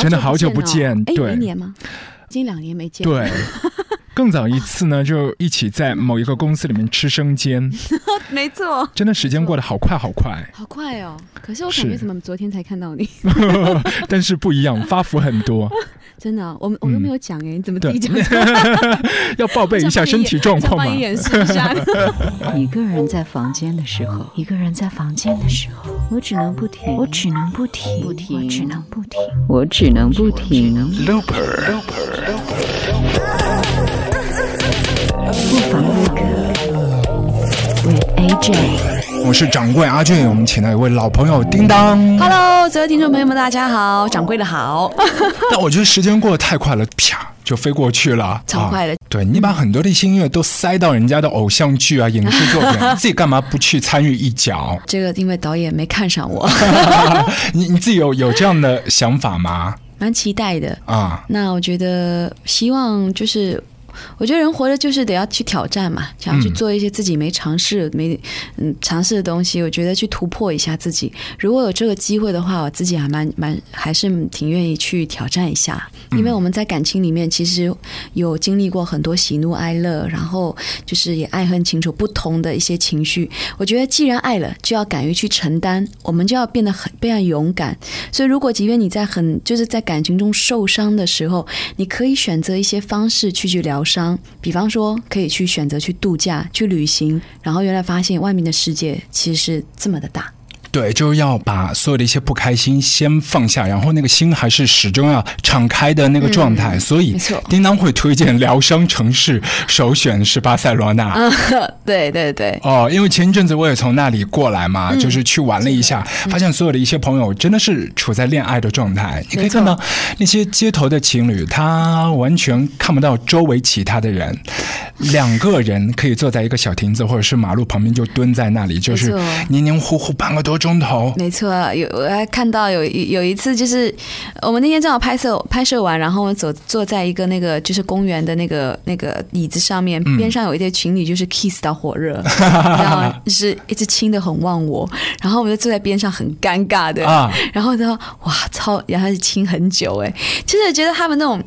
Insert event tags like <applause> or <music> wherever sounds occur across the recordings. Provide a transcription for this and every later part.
真的好久不见对一年吗？已经两年没见。，对。<laughs> 更早一次呢，就一起在某一个公司里面吃生煎，<laughs> 没错。真的时间过得好快好快，好快哦！可是我感觉怎么昨天才看到你？<laughs> 但是不一样，发福很多。<laughs> 真的啊、我们我都没有讲哎，你怎么自对己讲？要报备一下身体状况嘛帮。你演示一下。一个人在房间的时候，一个人在房间的时候，我只能不停，我只能不停，不停，我只能不停，我只能不停。不妨微歌，with AJ。我是掌柜阿俊，我们请到一位老朋友叮当。Hello，所有听众朋友们，大家好，掌柜的好。<laughs> 但我觉得时间过得太快了，啪就飞过去了，超快的啊对你把很多的音乐都塞到人家的偶像剧啊、影视作品，<laughs> 自己干嘛不去参与一脚？这个因为导演没看上我，<laughs> 你你自己有有这样的想法吗？蛮期待的。啊，那我觉得希望就是。我觉得人活着就是得要去挑战嘛，想要去嗯做一些自己没尝试、没嗯尝试的东西。我觉得去突破一下自己，如果有这个机会的话，我自己还蛮蛮还是挺愿意去挑战一下。因为我们在感情里面其实有经历过很多喜怒哀乐，然后就是也爱恨情仇不同的一些情绪。我觉得既然爱了，就要敢于去承担，我们就要变得很非常勇敢。所以，如果即便你在很就是在感情中受伤的时候，你可以选择一些方式去去疗伤，比方说可以去选择去度假、去旅行，然后原来发现外面的世界其实是这么的大。对，就是要把所有的一些不开心先放下，然后那个心还是始终要敞开的那个状态。所以叮当会推荐疗伤城市，首选是巴塞罗那。<laughs> 对对对，哦，因为前一阵子我也从那里过来嘛，嗯就是去玩了一下，发现所有的一些朋友真的是处在恋爱的状态。你可以看到那些街头的情侣，他完全看不到周围其他的人，两个人可以坐在一个小亭子或者是马路旁边就蹲在那里，就是黏黏糊糊半个多钟头。没错，有我还看到有一有一次，就是我们那天正好拍摄拍摄完，然后我走坐在一个那个就是公园的那个那个椅子上面，嗯边上有一对情侣，就是 kiss 到火热，<laughs> 然后就是一直亲的很忘我，然后我们就坐在边上很尴尬的，啊然后呢，哇超，然后是亲很久，哎，就是觉得他们那种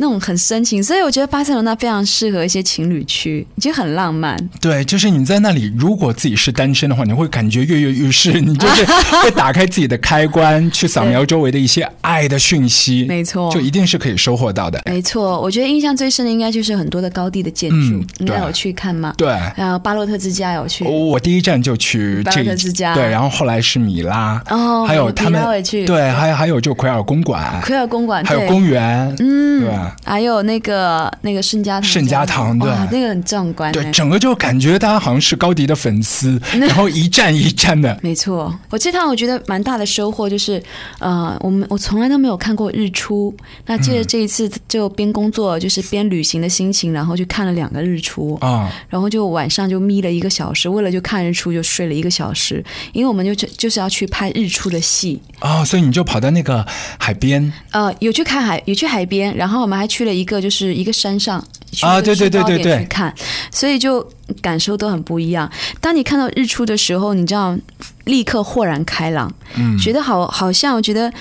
那种很深情，所以我觉得巴塞罗那非常适合一些情侣去，就很浪漫。对，就是你在那里，如果自己是单身的话，你会感觉跃跃欲试，你就是会 <laughs> 打开自己的开关，去扫描周围的一些爱的讯息，没错就一定是可以收获到的。没错，我觉得印象最深的应该就是很多的高地的建筑，应该有去看吗？对。然后巴洛特之家有去，我第一站就去巴洛特之家对，然后后来是米拉，哦还有他们对，还有还有就奎尔公馆，奎尔公馆，还有公园，嗯，对还有那个那个盛家堂，盛家堂对，那个很壮观，对，哎整个就感觉大家好像是高迪的粉丝，<laughs> 然后一站一站的，没错，我这趟我觉得蛮大的收获就是，呃，我们我从来都没有看过日出，那借着这一次就边工作就是边旅行的心情，然后去看了两个日出啊、然后就晚上就眯了一个小时，为了就看日出就睡了一个小时，因为我们就就是要去拍日出的戏，哦，所以你就跑到那个海边？呃，有去看海，有去海边，然后我们还去了一个就是一个山上。去啊对对对对对去看，所以就感受都很不一样。当你看到日出的时候，你知道，立刻豁然开朗，嗯觉得好，好像我觉得，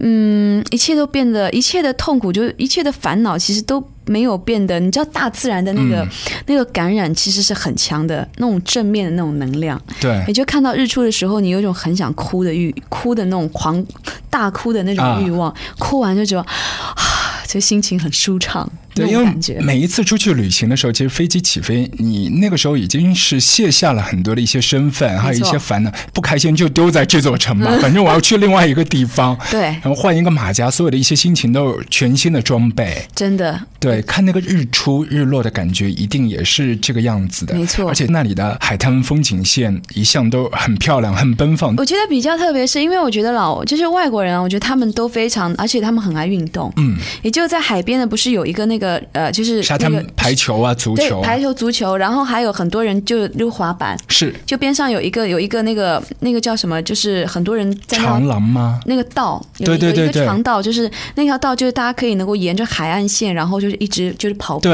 嗯，一切都变得，一切的痛苦，就一切的烦恼，其实都没有变得。你知道，大自然的那个、嗯那个感染其实是很强的，那种正面的那种能量。对你就看到日出的时候，你有一种很想哭的欲，哭的那种狂大哭的那种欲望，哭完就觉得啊，就心情很舒畅，对，因为。每一次出去旅行的时候，其实飞机起飞，你那个时候已经是卸下了很多的一些身份，还有一些烦恼，不开心就丢在这座城吧，<laughs> 反正我要去另外一个地方，对，然后换一个马甲，所有的一些心情都有全新的装备。真的，对，看那个日出日落的感觉，一定也是这个样子的。没错而且那里的海滩风景线一向都很漂亮，很奔放。我觉得比较特别，是因为我觉得老就是外国人啊，我觉得他们都非常，而且他们很爱运动。嗯，也就在海边的，不是有一个那个呃，就是沙滩排球啊，足球，排球、足球，然后还有很多人就溜滑板，是，就边上有一个有一个那个那个叫什么，就是很多人在长廊吗？那个道，对对对对，长道就是那条道，就是大家可以能够沿着海岸线，然后就是一直就是跑步，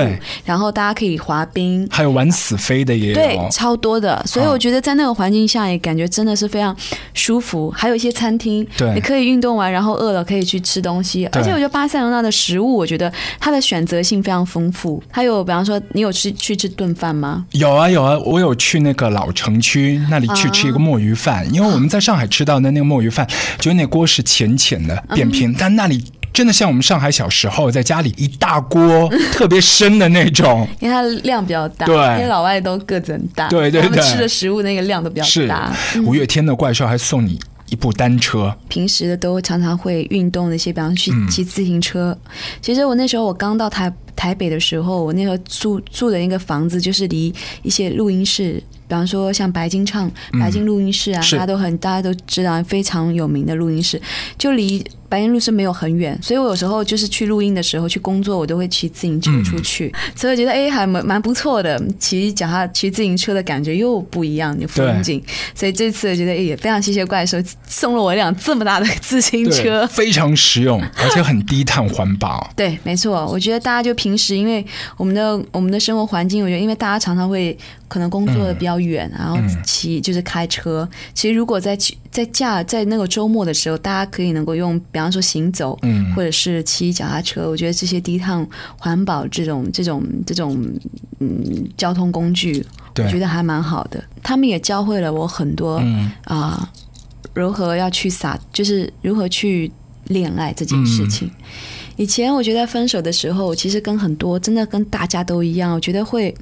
然后大家可以滑冰，还有玩死飞的也有，对，超多的。所以我觉得在那个环境下也感觉真的是非常舒服，还有一些餐厅，对，你可以运动完，然后饿了可以去吃东西，而且我觉得巴塞罗那的食物，我觉得它的选择性非常丰富。还有，比方说，你有去去吃顿饭吗？有啊有啊，我有去那个老城区那里去吃一个墨鱼饭，因为我们在上海吃到的那个墨鱼饭，就那锅是浅浅的扁平，但那里真的像我们上海小时候在家里一大锅特别深的那种，因为它量比较大，对，因为老外都个子很大，对对对，吃的食物那个量都比较大。五月天的怪兽还送你。一部单车，平时的都常常会运动的一些，比方去骑自行车。其实我那时候我刚到台台北的时候，我那时候住住的那个房子就是离一些录音室，比方说像白金唱、白金录音室啊，大家都很大家都知道非常有名的录音室，就离。白云路是没有很远，所以我有时候就是去录音的时候去工作，我都会骑自行车出去，所以我觉得哎还蛮蛮不错的，骑脚踏骑自行车的感觉又不一样，有风景。所以这次我觉得也非常谢谢怪兽送了我一辆这么大的自行车，<laughs> 非常实用，而且很低碳环保。<laughs> 对，没错，我觉得大家就平时因为我们的我们的生活环境，我觉得因为大家常常会可能工作的比较远，然后骑就是开车。其实如果在在假在那个周末的时候，大家可以能够用。比方说行走，嗯，或者是骑脚踏车，我觉得这些低碳环保这种这种这种嗯交通工具，我觉得还蛮好的。他们也教会了我很多啊，如何要去撒，就是如何去恋爱这件事情。以前我觉得分手的时候，其实跟很多真的跟大家都一样，我觉得会。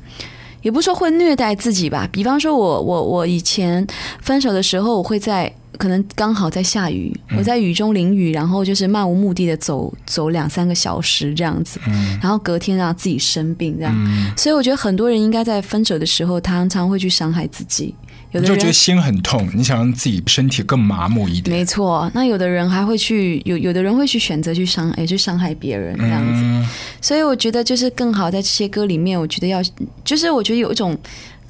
也不说会虐待自己吧，比方说，我我我以前分手的时候，我会在可能刚好在下雨，我在雨中淋雨，然后就是漫无目的的走走两三个小时这样子，然后隔天让自己生病这样，所以我觉得很多人应该在分手的时候，常常会去伤害自己。有的就觉得心很痛，你想让自己身体更麻木一点。没错，那有的人还会去有有的人会去选择去伤，哎，去伤害别人这样子。所以我觉得就是更好在这些歌里面，我觉得要就是我觉得有一种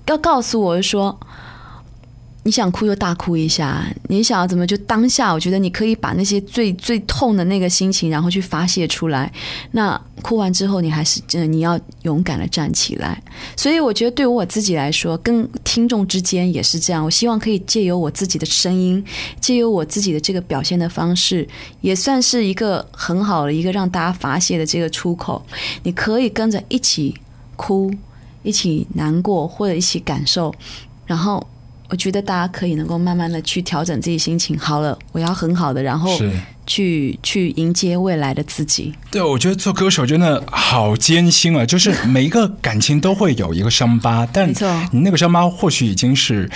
要告诉我说。你想哭就大哭一下，你想要怎么就当下？我觉得你可以把那些最最痛的那个心情，然后去发泄出来。那哭完之后，你还是真的你要勇敢的站起来。所以我觉得对于我自己来说，跟听众之间也是这样。我希望可以借由我自己的声音，借由我自己的这个表现的方式，也算是一个很好的一个让大家发泄的这个出口。你可以跟着一起哭，一起难过，或者一起感受，然后。我觉得大家可以能够慢慢的去调整自己心情，好了，我要很好的，然后去去迎接未来的自己。对，我觉得做歌手真的好艰辛啊！就是 <laughs> 每一个感情都会有一个伤疤，但你那个伤疤或许已经是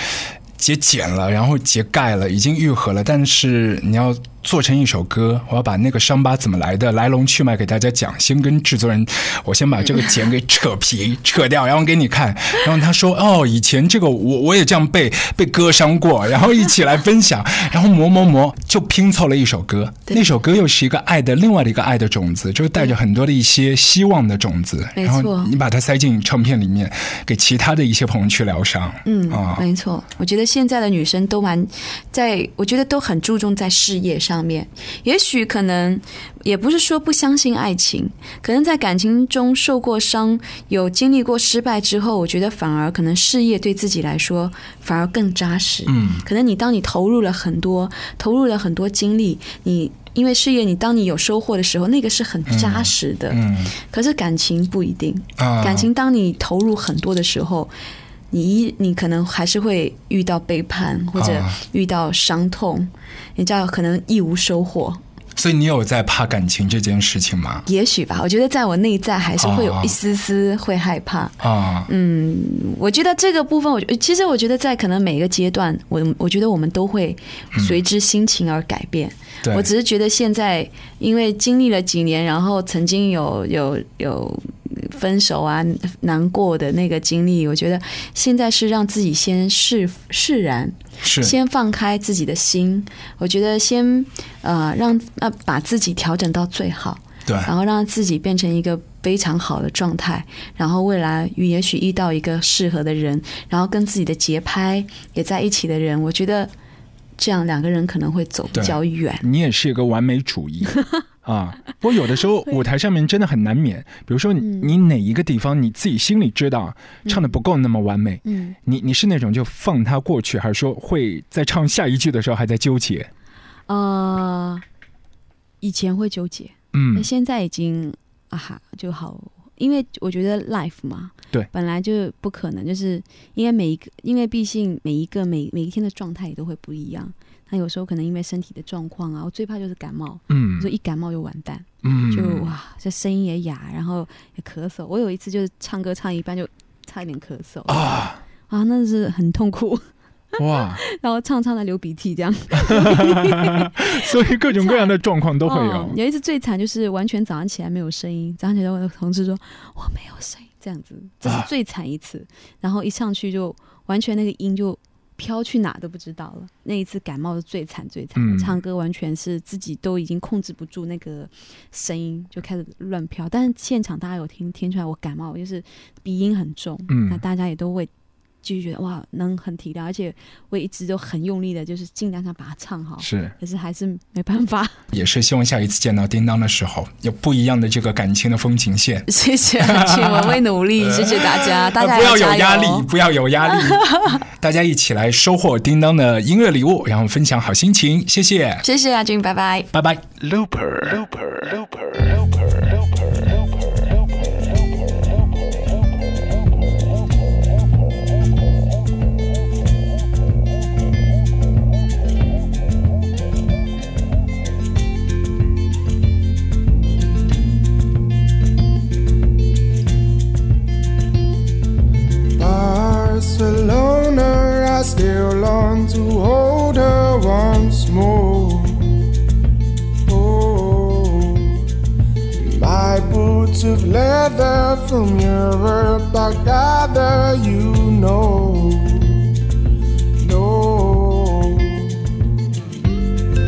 结茧了，然后结盖了，已经愈合了，但是你要。做成一首歌，我要把那个伤疤怎么来的来龙去脉给大家讲。先跟制作人，我先把这个茧给扯皮扯掉，然后给你看。然后他说：“哦，以前这个我我也这样被被割伤过。”然后一起来分享，然后磨磨磨就拼凑了一首歌。<laughs> 那首歌又是一个爱的另外的一个爱的种子，就是带着很多的一些希望的种子。然后你把它塞进唱片里面，给其他的一些朋友去疗伤。嗯啊，没错。我觉得现在的女生都蛮在，我觉得都很注重在事业上。上面，也许可能也不是说不相信爱情，可能在感情中受过伤，有经历过失败之后，我觉得反而可能事业对自己来说反而更扎实。嗯，可能你当你投入了很多，投入了很多精力，你因为事业，你当你有收获的时候，那个是很扎实的。嗯，可是感情不一定，感情当你投入很多的时候。你一你可能还是会遇到背叛或者遇到伤痛，你知道可能一无收获。所以你有在怕感情这件事情吗？也许吧，我觉得在我内在还是会有一丝丝会害怕啊。嗯，我觉得这个部分，我其实我觉得在可能每一个阶段，我我觉得我们都会随之心情而改变。我只是觉得现在因为经历了几年，然后曾经有有有。分手啊，难过的那个经历，我觉得现在是让自己先释释然，是先放开自己的心。我觉得先呃让呃把自己调整到最好，对，然后让自己变成一个非常好的状态，然后未来也许遇到一个适合的人，然后跟自己的节拍也在一起的人，我觉得这样两个人可能会走比较远。<laughs> 你也是一个完美主义啊，不过有的时候 <laughs> 舞台上面真的很难免，比如说你哪一个地方你自己心里知道唱的不够那么完美，嗯，你你是那种就放它过去，还是说会在唱下一句的时候还在纠结？呃，以前会纠结，嗯，那现在已经啊哈就好，因为我觉得 life 嘛，对，本来就不可能，就是因为每一个，因为毕竟每一个每每一天的状态也都会不一样。那有时候可能因为身体的状况啊，我最怕就是感冒，嗯，就一感冒就完蛋，嗯，就哇，这声音也哑，然后也咳嗽。我有一次就是唱歌唱一半就差一点咳嗽啊啊，那是很痛苦。<laughs> 哇！然后唱唱的流鼻涕这样，<laughs> 所以各种各样的状况都会有。<laughs> 有一次最惨就是完全早上起来没有声音，早上起来我的同事说我没有声音，这样子这是最惨一次。然后一上去就完全那个音就飘去哪都不知道了。那一次感冒是最惨最惨，唱歌完全是自己都已经控制不住那个声音，就开始乱飘。但是现场大家有听听出来我感冒，就是鼻音很重，那大家也都会。就觉得哇，能很体谅，而且我一直都很用力的，就是尽量想把它唱好。是，可是还是没办法。也是希望下一次见到叮当的时候，有不一样的这个感情的风景线。<laughs> 谢谢，请我会努力。谢谢大家，大家不要有压力，不要有压力。<laughs> 大家一起来收获叮当的音乐礼物，然后分享好心情。谢谢，谢谢阿军，拜拜，拜拜。Looper，Looper，Looper，Looper。Of leather from Europe, I gather you know. No,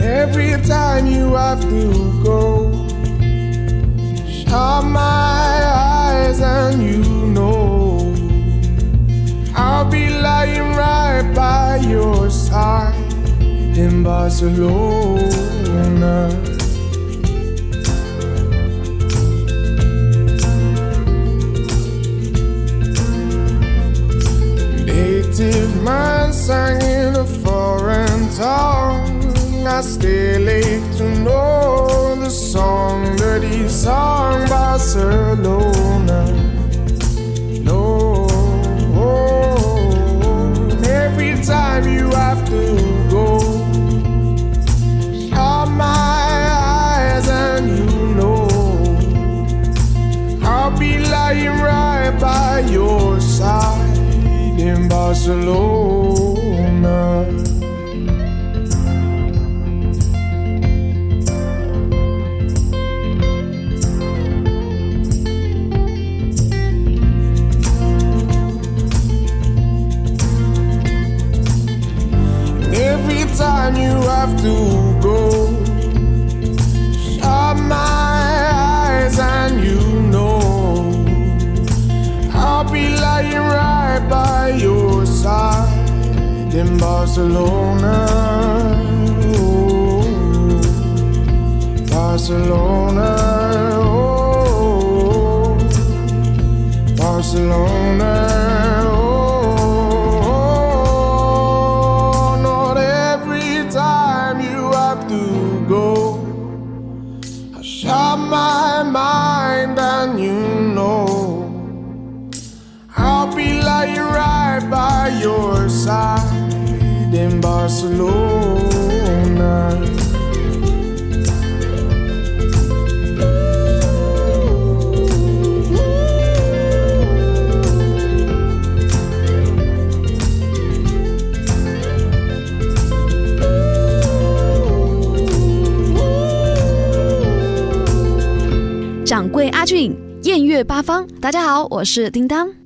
every time you have to go, shut my eyes and you know I'll be lying right by your side in Barcelona. Man sang in a foreign tongue. I still ache to know the song that he sung Barcelona. alone. 掌柜阿俊，艳月八方”，大家好，我是叮当。